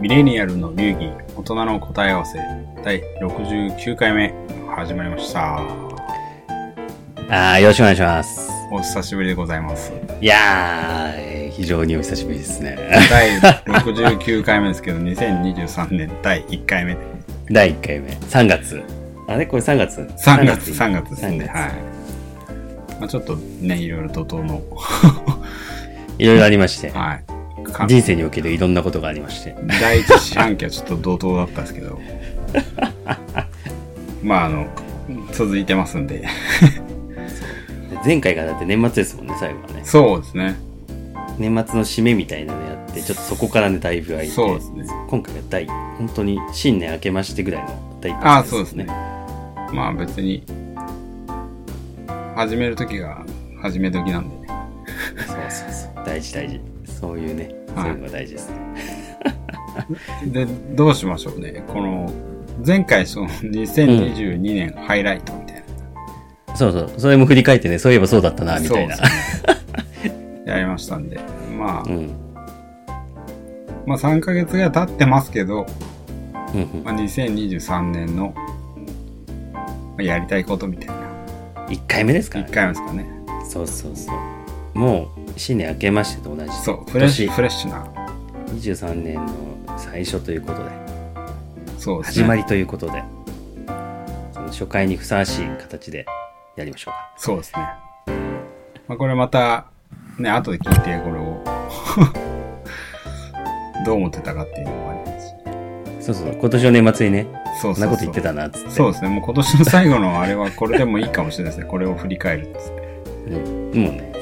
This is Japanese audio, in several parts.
ミレニアルの流儀、大人の答え合わせ、第69回目、始まりました。あーよろしくお願いします。お久しぶりでございます。いやー、えー非常にお久しぶりですね。第69回目ですけど、2023年第1回目で。第1回目、3月。あれ？これ3月？3月、3月ですね。3月はい。まあちょっとね、いろいろ怒涛の、いろいろありまして、はい。か人生におけるいろんなことがありまして。第一四半期はちょっと怒涛だったんですけど、まああの、続いてますんで。で 前回がだって年末ですもんね、最後はね。そうですね。年末の締めみたいなのやって、ちょっとそこからね、だいぶ空いて、そうですね。今回が第、本当に新年明けましてぐらいの第一ああ、発そうですね。。まあ別に、始めるときが始め時なんでね。そうそうそう。大事大事。そういうね、はいそういうのが大事ですね。で、どうしましょうね。この、前回その2022年ハイライトみたいな。そうそう。それも振り返ってね、そういえばそうだったな、みたいな。そうですね。やりましたんで。まあ、うん。まあ3ヶ月ぐらい経ってますけど、うんうん。まあ、2023年の、まあやりたいことみたいな。1回目ですから1ね。回目ですかね。そうそうそう。もう、新年明けましてと同じで。そう、フレッシュ、今フレッシュな。年23年の最初ということで、そうですね。始まりということで、その初回にふさわしい形でやりましょうか。そうですね。まあ、これまた、ね、後で聞いて、これを、どう思ってたかっていうのもありますし。そうそう、今年の年末にね、そんなこと言ってたな、つって。そうですね。もう今年の最後のあれはこれでもいいかもしれないですね。これを振り返るっつって。う ん。もうね、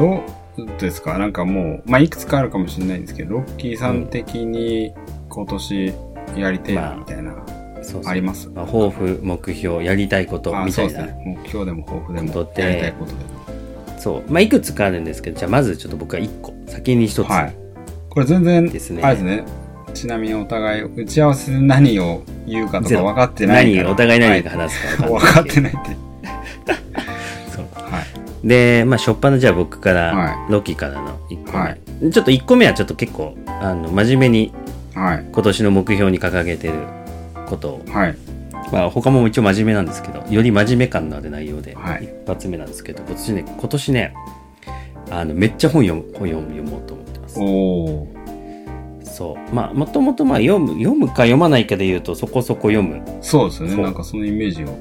どうですか？なんかもう、まあ、いくつかあるかもしれないんですけど、ロッキーさん的に今年やりたいなみたいな、そうそう。あります？まあ、抱負、目標、やりたいこと、あみたいな。そうですね。目標でも抱負でも、ことでやりたいことでも。そう。まあ、いくつかあるんですけど、じゃあまずちょっと僕は1個、先に1つ。はい。これ全然、ですねあれですね。ちなみにお互い、打ち合わせで何を言うかとか分かってないから。何、お互い何がは話すかい分 分かないけど。てないって。で、まあ、初っ端のじゃあ僕から、はロッキーからの1個目。はいちょっと1個目はちょっと結構、あの、真面目にはい。今年の目標に掲げてることを、はい。まあ、他も一応真面目なんですけど、より真面目感のある内容で、はい一発目なんですけど、今年ね、今年ね、あの、めっちゃ本読む、本読む、読もうと思ってます。おー。そう。まあ、もともとまあ、読む、読むか読まないかで言うと、そこそこ読む。そうですよね。なんかそのイメージを。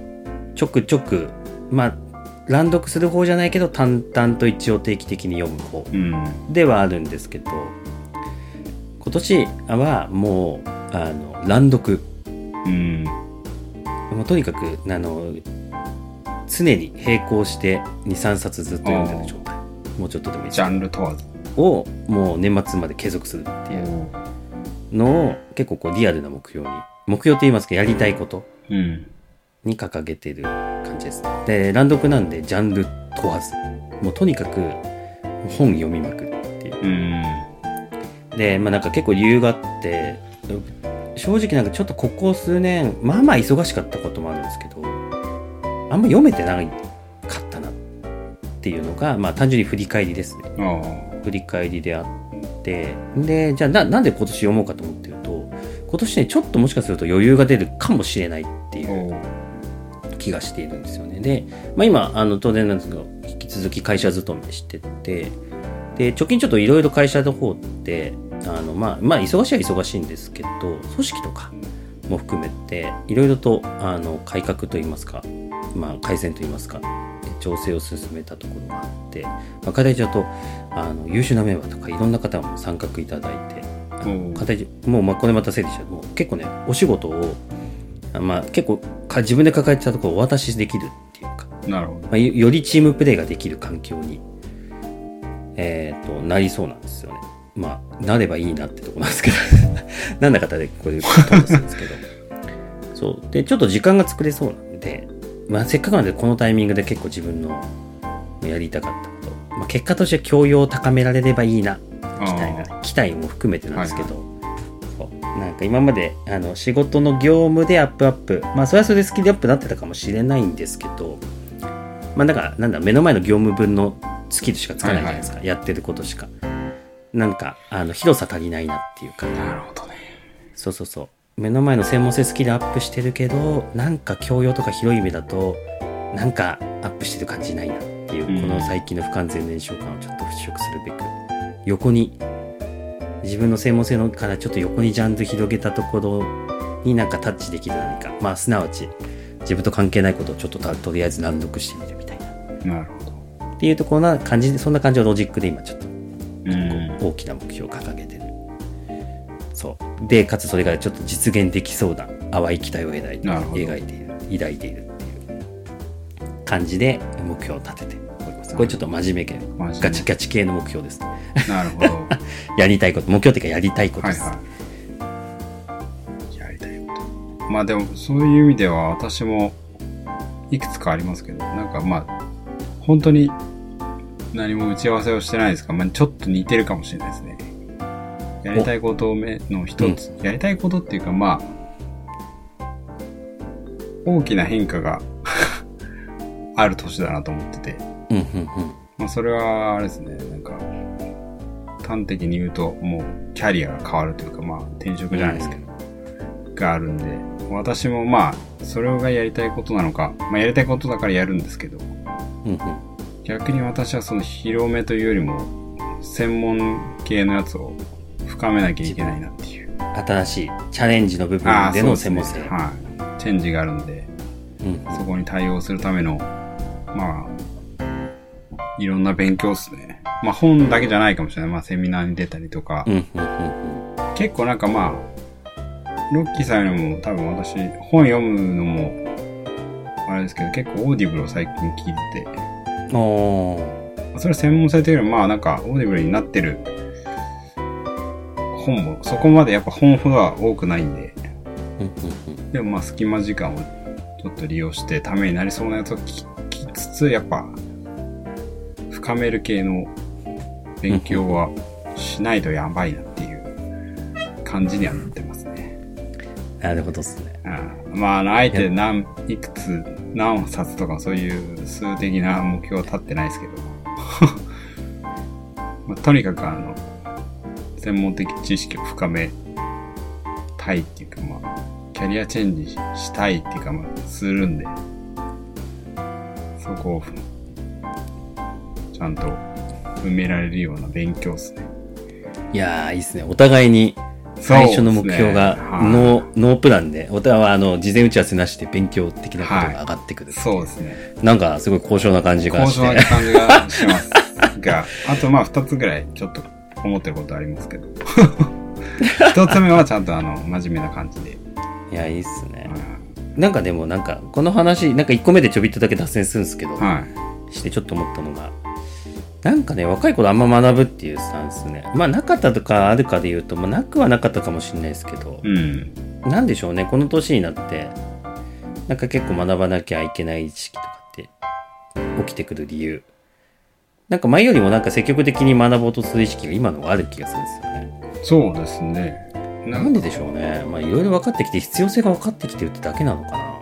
ちょくちょく、まあ、乱読する方じゃないけど、淡々と一応定期的に読む方うん。ではあるんですけど、今年はもう、あの、乱読。うん。もうとにかく、あの、常に並行して2、3冊ずっと読んでる状態。もうちょっとでもいいジャンル問わず。を、もう年末まで継続するっていうのを、結構こうリアルな目標に、目標と言いますか、やりたいことうん。に掲げてる感じですね。で、乱読なんでジャンル問わず。もうとにかく本読みまくるっていう。うん。で、まあなんか結構理由があって、正直なんかちょっとここ数年、まあまあ忙しかったこともあるんですけど、あんま読めてないかったなっていうのが、まあ単純に振り返りですね。あ振り返りであって、で、じゃあななんで今年読もうかと思ってると、今年ね、ちょっともしかすると余裕が出るかもしれないっていあ。う。気がしているんですよね。で、まあ今、あの、当然なんですけど、引き続き会社勤めしてて、で、貯金ちょっといろいろ会社の方って、あの、まあ、まあ、忙しいは忙しいんですけど、組織とかも含めて、いろいろと、あの、改革といいますか、まあ、改善といいますか、調整を進めたところがあって、まあ、課題上と、あの、優秀なメンバーとか、いろんな方も参画いただいて、もう、まあ、これまた整理しちゃうともう結構ね、お仕事を、あまあ、結構か自分で抱えてたところをお渡しできるっていうか、なるほど。まあ、よよりチームプレーができる環境に、えー、となりそうなんですよね。まあ、なればいいなってとこなんですけど、なんだかたでこういうことするんですけど。そう。で、ちょっと時間が作れそうなんで、まあ、せっかくなんでこのタイミングで結構自分のやりたかったこと、まあ、結果として教養を高められればいいな、期待が、期待も含めてなんですけど、か今まであの仕事の業務でアップアップ、まあそれはそれでスキルアップになってたかもしれないんですけど、まあだからなんだ、目の前の業務分のスキルしかつかないじゃないですか、やってることしか。なんか、あの、広さ足りないなっていうか、なるほどね。そうそうそう。目の前の専門性スキルアップしてるけど、なんか教養とか広い目だと、なんかアップしてる感じないなっていう、うんこの最近の不完全燃焼感をちょっと払拭するべく、横に、自分の専門性のからちょっと横にジャンル広げたところになんかタッチできる何か。まあ、すなわち、自分と関係ないことをちょっとたとりあえず難読してみるみたいな。なるほど。っていうところな感じで、そんな感じのロジックで今ちょっとうん。大きな目標を掲げてる。そう。で、かつそれがちょっと実現できそうな淡い期待を描いて描いている、抱いているっていう感じで目標を立てて。これちょっと真面目系、ガチガチ系の目標ですね。なるほど。やりたいこと、目標っていうかやりたいことです。はいはい。やりたいこと。まあでも、そういう意味では私もいくつかありますけど、なんかまあ、本当に何も打ち合わせをしてないですが、まあちょっと似てるかもしれないですね。やりたいこと目の一つ、やりたいことっていうかまあ、大きな変化が ある年だなと思ってて、うんうんまあそれはあれですね、なんか、端的に言うと、もうキャリアが変わるというか、まあ転職じゃないですけど、があるんで、私もまあ、それがやりたいことなのか、まあやりたいことだからやるんですけど、うん。うん逆に私はその広めというよりも、専門系のやつを深めなきゃいけないなっていう。うん。新しいチャレンジの部分での専門性。ねはい。チェンジがあるんで、うんそこに対応するための、まあ、いろんな勉強ですね。まあ本だけじゃないかもしれない。まあセミナーに出たりとか、うんうんうん結構なんかまあ、ロッキーさんよりも多分私、本読むのも、あれですけど、結構 Audible を最近聞いて。それは専門性というよりもまあなんか Audible になってる本もそこまでやっぱ本ほどは多くないんで。でもまあ隙間時間をちょっと利用してためになりそうなやつを聞きつつ、やっぱ深める系の勉強はしないとやばいなっていう感じにはなってますね。なるほどっすね。うん、まああの、あえて何、いくつ、何冊とかそういう数的な目標は立ってないですけど、まあ、とにかくあの、専門的知識を深めたいっていうか、まあ、キャリアチェンジしたいっていうか、まあ、するんで、そこを、ちゃんと埋められるような勉強ですね。いやー、いいっすね。お互いに最初の目標がそうですねはいノー、ノープランで、お互いはあの、事前打ち合わせなしで勉強的なことが上がってくる。そうですね。なんか、すごい高尚な感じが高して。尚な感じがします。が、あとまあ二つぐらいちょっと思ってることありますけど。一つ目はちゃんとあの、真面目な感じで。いや、いいっすねう。んなんかでもなんか、この話、なんか1個目でちょびっとだけ脱線するんですけど、はい。してちょっと思ったのが、なんかね、若い頃あんま学ぶっていうスタンスね。まあ、なかったとかあるかで言うと、まあ、なくはなかったかもしれないですけど、うん。なんでしょうね、この年になって、なんか結構学ばなきゃいけない意識とかって起きてくる理由。なんか前よりもなんか積極的に学ぼうとする意識が今の方がある気がするんですよね。そうですね。なんででしょうね。まあいろいろ分かってきて必要性が分かってきてるってだけなのかな。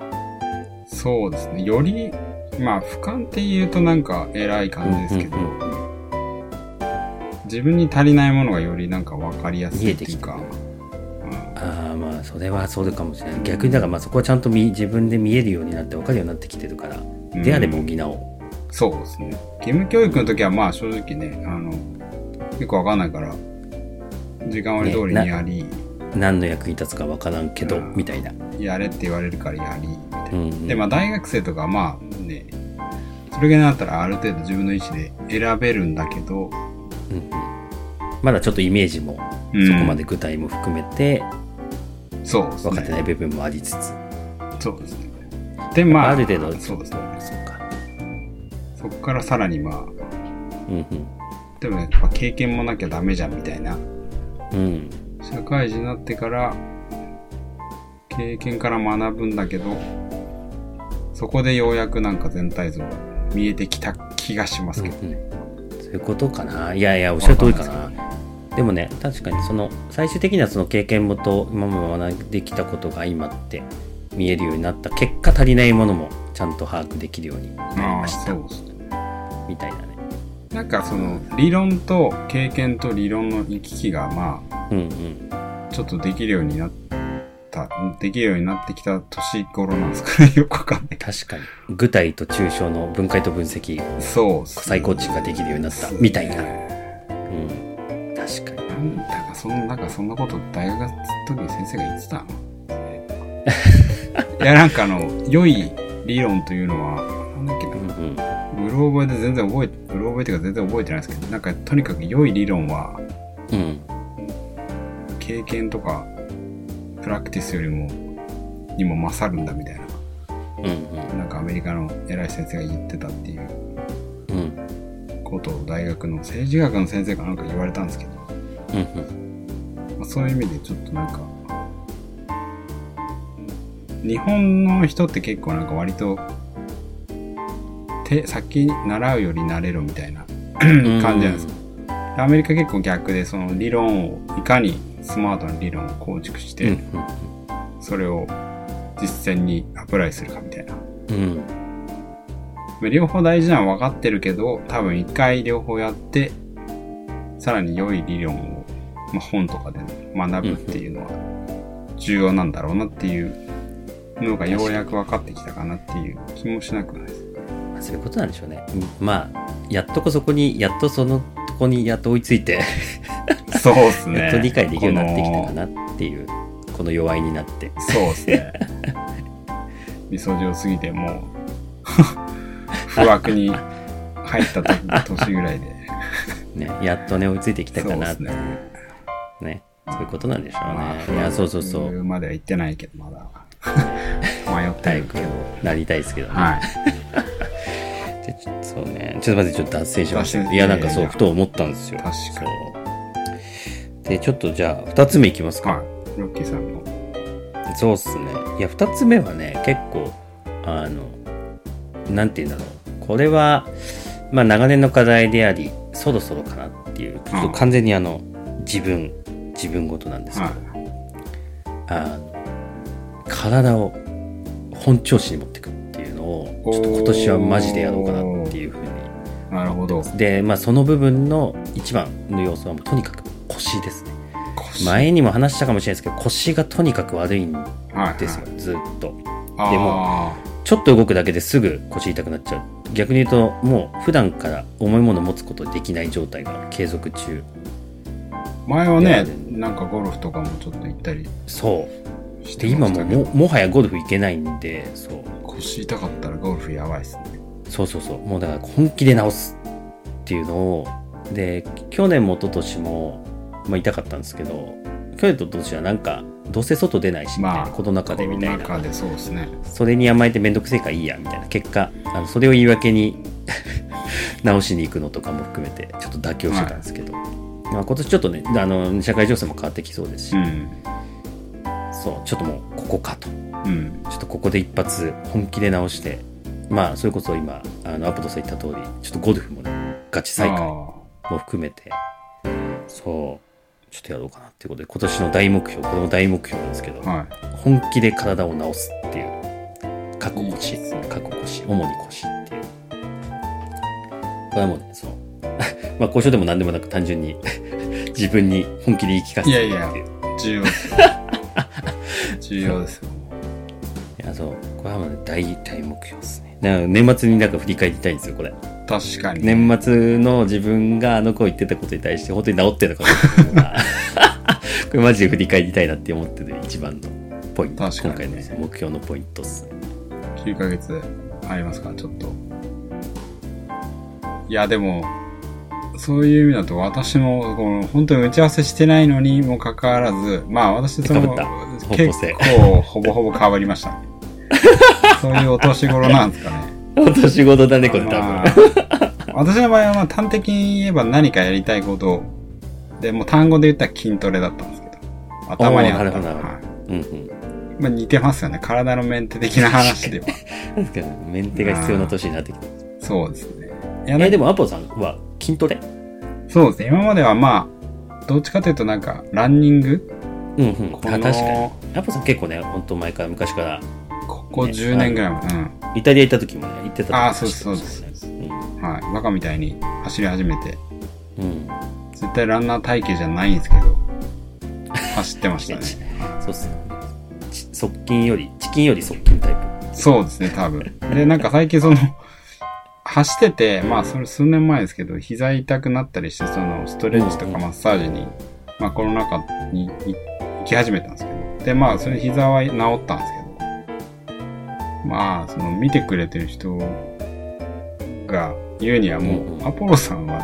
そうですね。より、まあ、俯瞰って言うとなんか偉い感じですけど、うんうんうん。自分に足りないものがよりなんか分かりやすいっていうか、ああまあそれはそうかもしれない。逆にだからまあそこはちゃんと見自分で見えるようになって分かるようになってきてるから、うん。であれば補おう。そうですね。義務教育の時はまあ正直ね、あの、よくわかんないから、時間割り通りにやり、何の役に立つか分からんけど、うん。みたいな。やれって言われるからやり、で、まあ大学生とかはまあね、それぐらいになったらある程度自分の意思で選べるんだけど、うんうんまだちょっとイメージもうんそこまで具体も含めてそうです分かってないね。部分もありつつ、そうですね。で、まあ、ある程度そうですね。そうか。そこからさらにまあ、うんでもやっぱ経験もなきゃダメじゃんみたいな。うん。うん。社会人になってから、経験から学ぶんだけど、そこでようやくなんか全体像が見えてきた気がしますけどね。そういうことかな。いやいや、おっしゃる通りかな。でもね、確かにその、最終的にはその経験と今まで学んできたことが相まって見えるようになった結果足りないものもちゃんと把握できるようになりああ、ました。そうですね。みたいなね。なんかその理論と経験と理論の行き来がまうんうん。あちょっとできるようになったできるようになってきた年頃なんですかね よくわかんない確かに。具体と抽象の分解と分析、そうね再構築ができるようになった、みたいな。ねうん。確かに。なんだかそんなんかそんなこと大学の時に先生が言ってたのいやなんかあの良い理論というのはなんだっけなうんうん。うろ覚えで全然覚えうろ覚えていうか全然覚えてないですけどなんかとにかく良い理論はうん。経験とかプラクティスよりもにも勝るんだみたいなうんうん。なんかアメリカの偉い先生が言ってたっていううん。ことを大学の政治学の先生かなんか言われたんですけど、うんうん。まあ、そういう意味でちょっとなんか日本の人って結構なんか割と手先に習うより慣れろみたいな感じなんですかアメリカ結構逆でその理論をいかにスマートな理論を構築しうんて、それを実践にアプライするかみたいなうん。両方大事なのは分かってるけど、多分一回両方やって、さらに良い理論を、まあ、本とかで学ぶっていうのは重要なんだろうなっていうのがようやく分かってきたかなっていう気もしなくないです。まあそういうことなんでしょうね。うんまあ、やっとこそこに、やっとそのとこにやっと追いついて、そうですね。やっと理解できるようになってきたかこなっていう、この弱いになって。のそうですね。みそじを過ぎてもう、不惑に入った時年ぐらいで。ね、やっとね、追いついてきたかなってそうですね。ね。そういうことなんでしょうまあね。いや、そうそうそう。までは行ってないけど、まだ。迷ってるけど。なりたいですけどね。はい。でちょそうね。ちょっと待って、ちょっと脱線しましたいや、なんかそう、ふと思ったんですよ。確かに。で、ちょっとじゃあ、二つ目いきますか。はい。ロッキーさんの。そうっすね。いや、二つ目はね、結構、あの、なんて言うんだろう。これは、まあ、長年の課題であり、そろそろかなっていう、ちょっと完全にあの、自分、自分ごとなんですけど、はあの、体を本調子に持っていくっていうのを、ちょっと今年はマジでやろうかなっていうふうに。い。なるほど。で、まあ、その部分の一番の要素はもうとにかく腰ですね。腰前にも話したかもしれないですけど、腰がとにかく悪いんはい。ですよ、ずっと。はい。でも、ちょっと動くだけですぐ腰痛くなっちゃう。逆に言うと、もう普段から重いものを持つことできない状態が継続中。前はね、なんかゴルフとかもちょっと行ったりそう。してで、今もも、もはやゴルフ行けないんで、そう。腰痛かったらゴルフやばいっすね。そうそうそう。もうだから本気で直すっていうのを、で、去年も一昨年も、まあ痛かったんですけど、去年と一昨年はなんか、どうせ外出ないし、みたいな、まあ、コロナ禍でみたいな。でそうですね。それに甘えてめんどくせえからいいや、みたいな。結果、あの、それを言い訳に 直しに行くのとかも含めて、ちょっと妥協してたんですけど。まあ今年ちょっとね、あの、社会情勢も変わってきそうですし、うん。そう、ちょっともう、ここかと。うん。ちょっとここで一発本気で直して、まあ、それこそ今、あの、アポトさん言った通り、ちょっとゴルフもね、ガチ再開もあ含めて、そう、ちょっとやろうかなっていうことで、今年の大目標、これも大目標なんですけど、あはい。本気で体を治すっていう、過去腰いいですね、過去腰、主に腰っていう。これはもうね、そう、まあ、交渉でも何でもなく単純に 自分に本気で言い聞かせていやいや重要ですよ。重要ですよ。いや、そう。これはもうね、大、大目標ですね。年末になんか振り返りたいんですよ、これ。確かに。年末の自分があの子言ってたことに対して本当に治ってるのかなっていうのが これマジで振り返りたいなって思ってる一番のポイント。確かに今回の目標のポイントっすね。9ヶ月ありますから、ちょっと。いや、でも、そういう意味だと私も、この、本当に打ち合わせしてないのにもかかわらず、まあ私その結性構、ほぼほぼ変わりましたね。そういうお年頃なんですかね。お年頃だね、これ多分。ま あ私の場合は、まあ端的に言えば何かやりたいことで、もう単語で言ったら筋トレだったんですけど、頭にあったおーなるほどなるほどはいうんうん。まあ似てますよね。体のメンテ的な話では。なんですかね、メンテが必要な年になってきた。そうですね。いやえ、でもアポさんは筋トレ？そうですね。今まではまあ、どっちかというとなんか、ランニング？うんうん。確かに。の、アポさん結構ね、本当前から昔から、ここ10年ぐらいは、うん。イタリア行った時もね、行ってたとあーそうですそうですうんはい。バカみたいに走り始めて、うん。絶対ランナー体型じゃないんですけど、走ってましたね。そうっすよね。ち側近より、チキンより側近タイプ。そうですね、多分。で、なんか最近その、走ってて、まあそれ数年前ですけど、膝痛くなったりして、そのストレッチとかマッサージに、まあコロナ禍にい行き始めたんですけど。で、まあそれ膝は治ったんですけど、まあその見てくれてる人が言うにはもうアポロさんは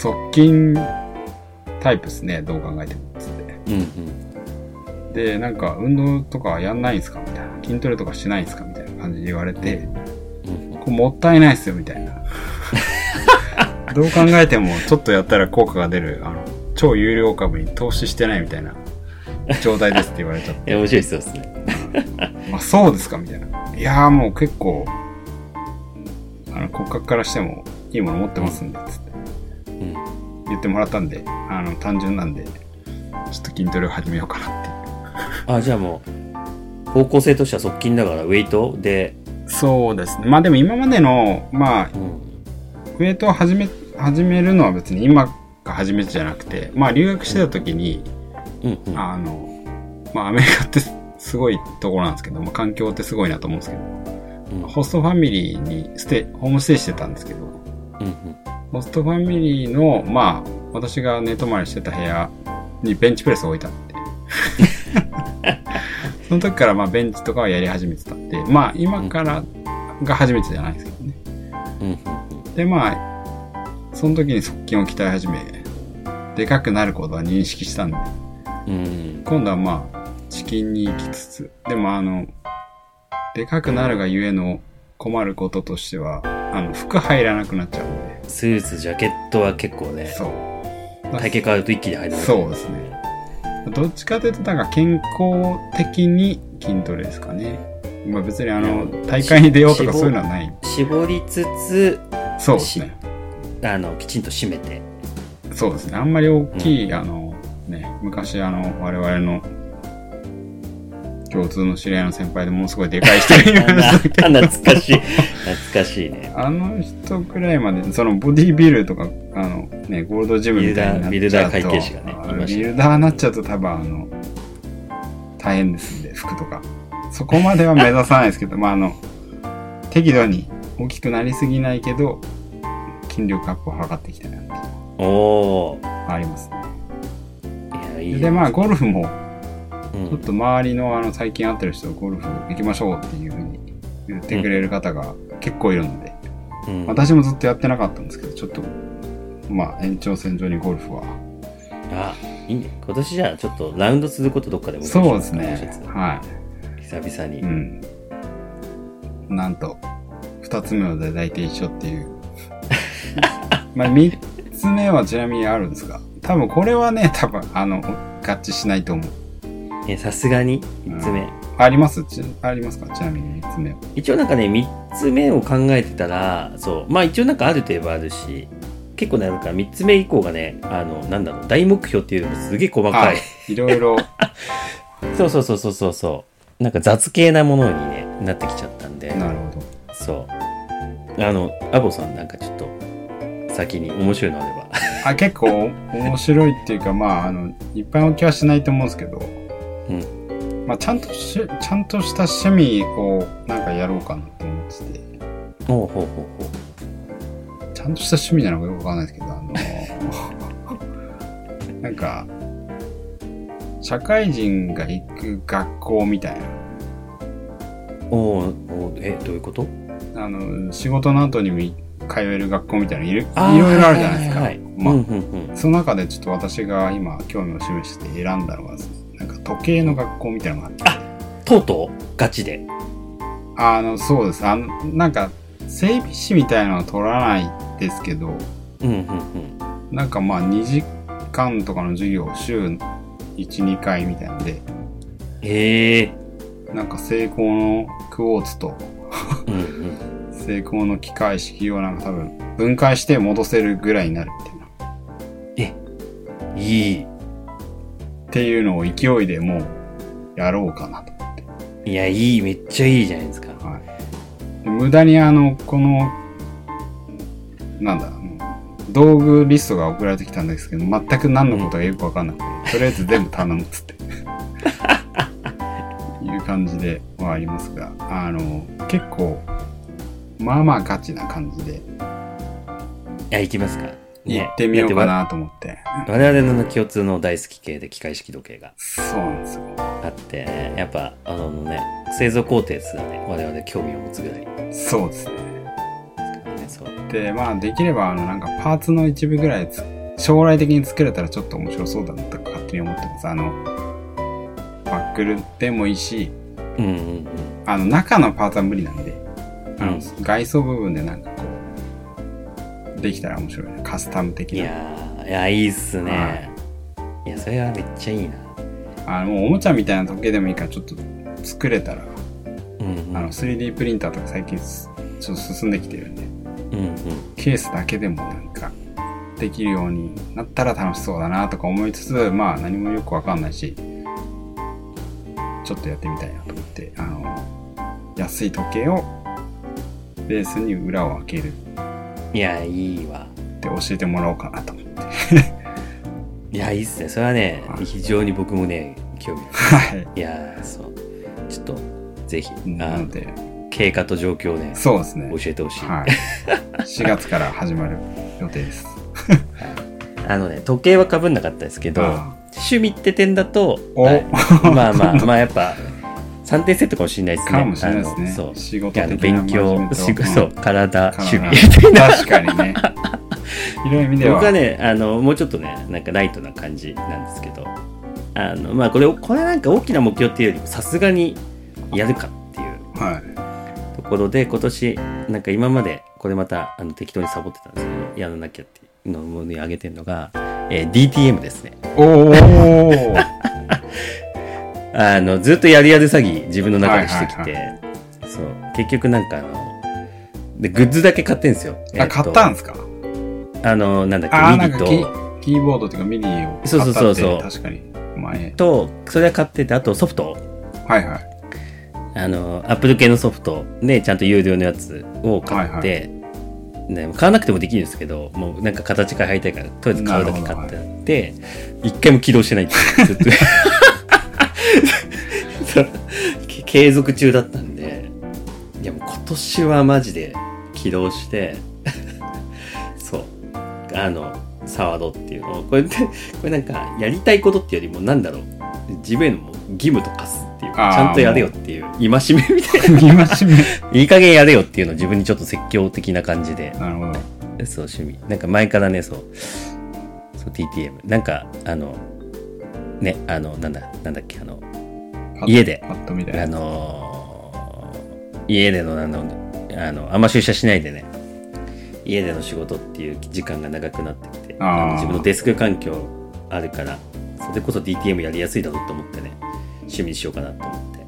側近タイプですね、どう考えても。つって。うんうん。で、なんか、運動とかやんないんすか？みたいな。筋トレとかしないんすか？みたいな感じで言われて、うんこれもったいないっすよ、みたいな。どう考えても、ちょっとやったら効果が出る、あの、超有料株に投資してないみたいな状態ですって言われちゃって。いや、面白いそうですね。ま あ、そうですか？みたいな。いやーもう結構、あの、骨格からしてもいいもの持ってますんで、つってうん。言ってもらったんで、あの、単純なんで、ちょっと筋トレを始めようかなっていう。あ、じゃあもう、方向性としては側近だから、ウェイト？で、そうですね。まあでも今までの、まあ、うん。ウェイトを始め、始めるのは別に今が初めてじゃなくて、まあ留学してた時に、うんうん。あの、まあアメリカってすごいところなんですけど、まあ環境ってすごいなと思うんですけど、うんホストファミリーにステイ、ホームステイしてたんですけど、うんうん。ホストファミリーの、まあ、私が寝泊まりしてた部屋にベンチプレスを置いたって。その時からまあベンチとかはやり始めてたんで、まあ今からが初めてじゃないですけどね。で、まあ、その時に側筋を鍛え始め、でかくなることは認識したんで、うん。うん。今度はまあ、チキンに行きつつ、でもあの、でかくなるがゆえの困ることとしては、あの、服入らなくなっちゃうんで、スーツ、ジャケットは結構ね、そう。体型変わると一気に入るそうですね。どっちかというと、なんか健康的に筋トレですかね。まあ別にあの、大会に出ようとかそういうのはない。絞りつつ、そうですね。あの、きちんと締めて。そうですね。あんまり大きい、あの、ね、昔あの、我々の共通の知り合いの先輩でものすごいでかい人がいましたけど、懐かしい。懐かしいね。あの人くらいまで、そのボディビルとか、あの、ね、ゴールドジムみたいになっちゃうと、ビルダービルダー会計士がねビルダーになっちゃうと多分あの、大変ですんで、服とか。そこまでは目指さないですけど、まああの、適度に大きくなりすぎないけど、筋力アップを図っていきたいなっていうのおー。がありますね。いや、いいで、まあ、ゴルフも、うんちょっと周りのあの、最近会ってる人、ゴルフ行きましょうっていうふうに言ってくれる方が結構いるので、うん私もずっとやってなかったんですけど、ちょっと、まあ、延長線上にゴルフは。あ、いいね。今年じゃあちょっとラウンドすることどっかでもそうですね。は久々にい。う。ん。なんと、二つ目は大体一緒っていう。まあ、三つ目はちなみにあるんですが、多分これはね、多分、あの、合致しないと思う。え、さすがに3つ目。あります？ちありますか？ちなみに三つ目は。一応なんかね、3つ目を考えてたら、そう。まあ一応なんかあるといえばあるし、結構ね、なんか3つ目以降がね、あの、なんだろう、大目標っていうのもすげえ細かい。いろいろ、そうそうそうそうそうそう。なんか雑系なものに、ね、なってきちゃったんで。なるほど。そう。あの、アボさんなんかちょっと、先に面白いのあれば。あ、結構面白いっていうか、まあ、あの、いっぱい置きはしないと思うんですけど、うん。まあ、ちゃんとし、ちゃんとした趣味をなんかやろうかなと思ってて、ほうほうほうほちゃんとした趣味なのかよくわかんないですけど、あの、なんか、社会人が行く学校みたいな、う。おーおーえ、どういうこと？あの、仕事の後にもい通える学校みたいなのいろいろあるじゃないですか。その中でちょっと私が今興味を示して選んだのがですね、時計の学校みたいなのがあって、とうとう？ガチで？あの、そうです。あの、なんか、整備士みたいなのは取らないですけど、うんうんうん。なんかまあ2時間とかの授業週1、2回みたいなんで、へえ。なんか成功のクォーツとうんうん。成功の機械式をなんか多分分解して戻せるぐらいになるみたいな。いい。っていうのを勢いでもうやろうかなと思って。いや、いい。めっちゃいいじゃないですか。はい。で無駄にあの、このなんだ、道具リストが送られてきたんですけど、全く何のことかよくわかんなくて、とりあえず全部頼むっつって。いう感じではありますが、あの、結構、まあまあガチな感じで、いや、行きますか。行ってみようかなと思って。我々の共通の大好き系で機械式時計がそうなんですよ。あって、ね、やっぱ、あのね、製造工程すらね、我々興味を持つぐらいそうですね。そう。で、まあ、できれば、あの、なんか、パーツの一部ぐらいつ、将来的に作れたらちょっと面白そうだなとか勝手に思ってます。あの、バックルでもいいし、うんうんうん。あの、中のパーツは無理なんで、あの、うん外装部分でなんかこう、できたら面白いね。カスタム的な。いやー、いや、いいっすね。いや、それはめっちゃいいな。あの、もうおもちゃみたいな時計でもいいから、ちょっと作れたら、うんうん。あの、3D プリンターとか最近すちょっと進んできてるんで、うんうん。ケースだけでもなんか、できるようになったら楽しそうだなとか思いつつ、まあ何もよくわかんないし、ちょっとやってみたいなと思って、あの、安い時計をベースに裏を開けるいや、いいわ。って教えてもらおうかなと思って。いや、いいっすね。それはねは、い非常に僕もね、興味あはい。る。いやー、そう。ちょっと、ぜひ、あなので、経過と状況をね、そうですね。教えてほしい。はい。4月から始まる予定です。あのね、時計は被んなかったですけど、あ趣味って点だと、おはいまあまあ、まあやっぱ、3点セットかもしれないですね。かもしれないですねあのそう。仕事的な勉強そう、体、趣体味。確かにね。いろいろ意味では。僕はね、あの、もうちょっとね、なんかライトな感じなんですけど、あの、まあこれ、これなんか大きな目標っていうよりも、さすがにやるかっていうはい。ところで、今年、なんか今まで、これまた、あの、適当にサボってたんですけど、やらなきゃっていうのをね、上げてるのが、えー DTM ですね。おーあの、ずっとやるやる詐欺自分の中でしてきて、はいはそう、結局なんかあの、で、グッズだけ買ってんですよ。あ、買ったんですか？あの、なんだっけ、 MIDIキキーボードっていうか MIDI をそうそうそうそう買ったって確かに。前。と、と、それは買ってて、あとソフト、はいはい。あの、アップル系のソフトで、ちゃんと有料のやつを買って、ね、買わなくてもできるんですけど、もうなんか形から入りたいから、とりあえず買うだけ買ってあって、一回も起動してないっていう。ずっと継続中だったんで、いやもう今年はマジで起動して、そう、あの、触ろうっていうのを、これって、これなんか、やりたいことっていうよりも、なんだろう、自分への義務と課すっていうか、ちゃんとやれよっていう、戒めみたいな。見ましめ。いい加減やれよっていうのを自分にちょっと説教的な感じで、なるほど。そう、趣味。なんか前からね、そう、そう、TTM。なんか、あの、ね、あの、なんだ、なんだっけ、あの、家であ。のー家での、あの、あの、あんま出社しないでね、家での仕事っていう時間が長くなってきて、自分のデスク環境あるから、それこそ DTM やりやすいだろうと思ってね、趣味にしようかなと思って。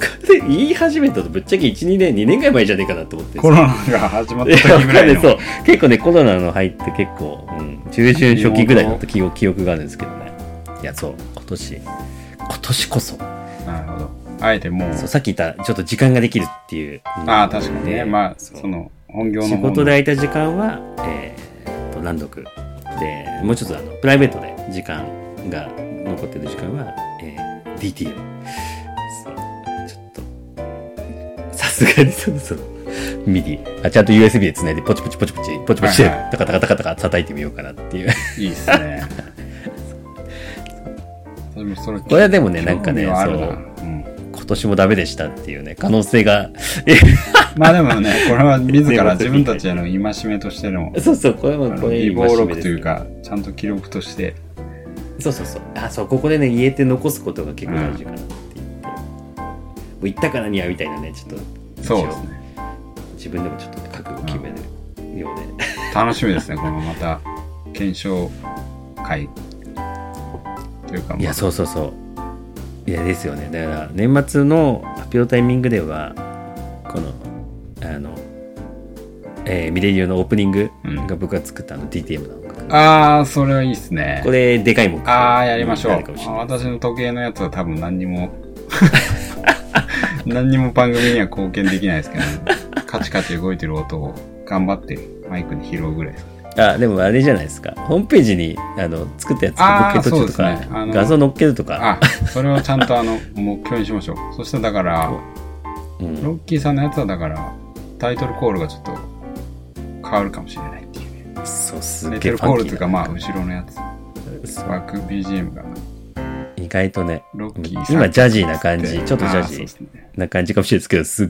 これ言い始めたとぶっちゃけ1、2年、2年ぐらい前じゃねえかなと思って。コロナが始まった時ぐらいの。そう。結構ね、コロナの入って結構、うん、中旬初期ぐらいだった記憶があるんですけどね。いや、そう、今年、今年こそ、なるほど。あえてもう、そう、さっき言った、ちょっと時間ができるっていう。ああ、確かにね。でまあ、その、本業の仕事で空いた時間は、えー、と、乱読。で、もうちょっとあの、プライベートで時間が残ってる時間は、えー、DTM。そう、ちょっと、さすがにそろそろ、 MIDI、あ、ちゃんと USB で繋いで、ポチポチポチポチ、ポチポチで、はいはいタカタカタカタカ叩いてみようかなっていう。いいっすね。でもそれこれはでもねなんかねそううん今年もダメでしたっていうね、可能性が、まあでもね、これは自ら自分たちへの戒めとしての、そうそう、これあのはこれ備忘録という戒か、ちゃんと記録として、そうそうそう。あ、そう、ここでね、言えて残すことが結構大事かなって言って。もう言ったからにはみたいなね、ちょっと、そうですね。自分でもちょっと覚悟を決めるようで。楽しみですね、このまた、検証会。というか、いや、そうそうそう。いや、ですよね。だから、年末の発表タイミングでは、この、あの、えーミレニオのオープニングうんが僕が作ったあの DTM の音楽。ああ、それはいいっすね。これ、でかい目標ああ、やりましょう私の時計のやつは多分何にも、何にも番組には貢献できないですけど、カチカチ動いてる音を頑張ってマイクで拾うぐらいですかね。あ、でもあれじゃないですか。ホームページに、あの、作ったやつ、ボケ途中とか、の画像載っけるとか。あ、それをちゃんとあの、目標にしましょう。そしたらだから、うん。ロッキーさんのやつはだから、タイトルコールがちょっと変わるかもしれないっていうね。そう、すタイげえトルコールというかまあ、後ろのやつ。バック BGM が、意外とね、ロッキーさん。今ジャジーな感じ、ちょっとジャジー。な感じかもしれないですけど、すっ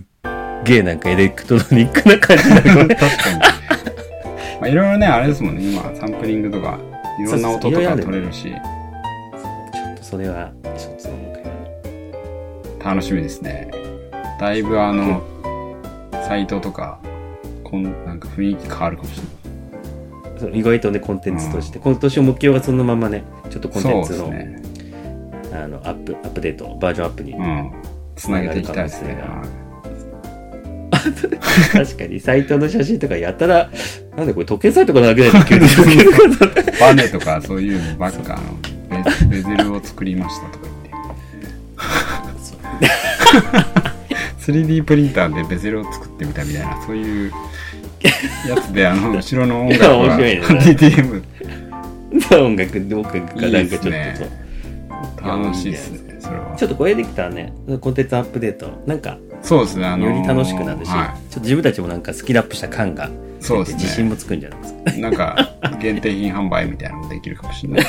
げえなんかエレクトロニックな感じなのね。確かに。まあ、いろいろね、あれですもんね、今、サンプリングとか、いろんな音とか取れるし、ちょっとそれは、一つの目標に。楽しみですね。だいぶあの、サイトとか、こんなんか雰囲気変わるかもしれない。そう意外とね、コンテンツとして、今年目標がそのままね、ちょっとコンテンツの、ね。あの、アップ、アップデート、バージョンアップに。うん。つなげていきたいですね。確かに、サイトの写真とかやったら、なんでこれ時計サイトかなぐらいの 急にバネとかそういうのばっか、ベベゼルを作りましたとか言って。3D プリンターでベゼルを作ってみたみたいな、そういうやつで、あの、後ろの音楽が ね。DTM 音楽、音楽がなんかちょっと楽しいですね、それは。ち。ょっとこれできたらね、コンテンツアップデート、なんか、そうですね、あのより楽しくなるし、はちょっと自分たちもなんかスキルアップした感がそうですね自信もつくんじゃないですか。い。なんか、限定品販売みたいなのもできるかもしれない。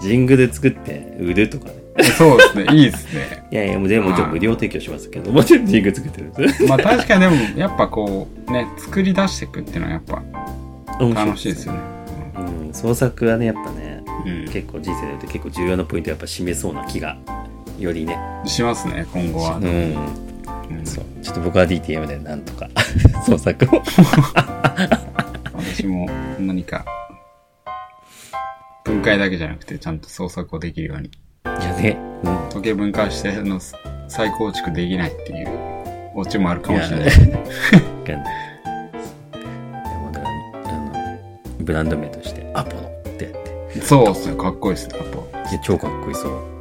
ジングル作って売るとかね。そうですね、いいですね。いやいや、もう全部もちろん無料提供しますけど、もちろんジングル作ってるんです。まあ確かにでも、やっぱこう、ね、作り出していくっていうのはやっぱ楽しいですよね。うん、創作はね、やっぱね、うん結構人生において結構重要なポイントやっぱ占めそうな気が、よりね。しますね、今後は。うん。うんそう。ちょっと僕は DTM でなんとか 創作を。私も何か、分解だけじゃなくて、ちゃんと創作をできるように。いやね、うん。時計分解しての再構築できないっていうオチもあるかもしれないですね。い。から、あの、ブランド名としてアポロってやって。そうっすね、かっこいいですね、アポロ。超かっこいいそう。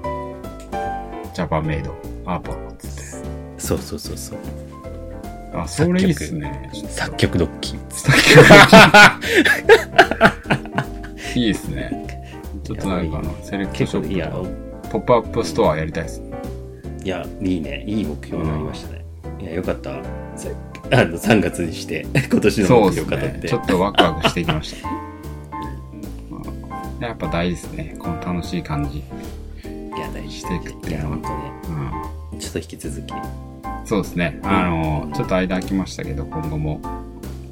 ジャパンメイド、アポロっつって。そうそうそうそう。あ、それいいっすね。作曲ドッキー。いいっすね。ちょっとなんかあの、セレクトシ結構いいやョップポップアップストアやりたいですね。いや、いいね。いい目標になりましたね。いや、よかった。さあの、3月にして、今年の目そうですって。ちょっとワクワクしていきました。うんやっぱ大事ですね。この楽しい感じ。していくっていうのは。うん。ちょっと引き続き。そうですね。あの、ちょっと間空きましたけど、今後も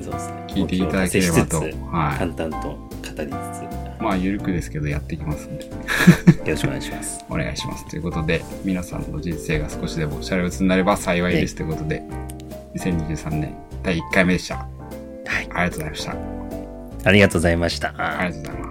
そうですね。聞いていただければと。は淡々と語りつい。まあ、ゆるくですけど、やっていきますんで、つ、よろしくお願いします。お願いします。ということで、皆さんの人生が少しでもシャレオツになれば幸いですということで、2023年第1回目でした。はい。ありがとうございました。ありがとうございました。ありがとうございます。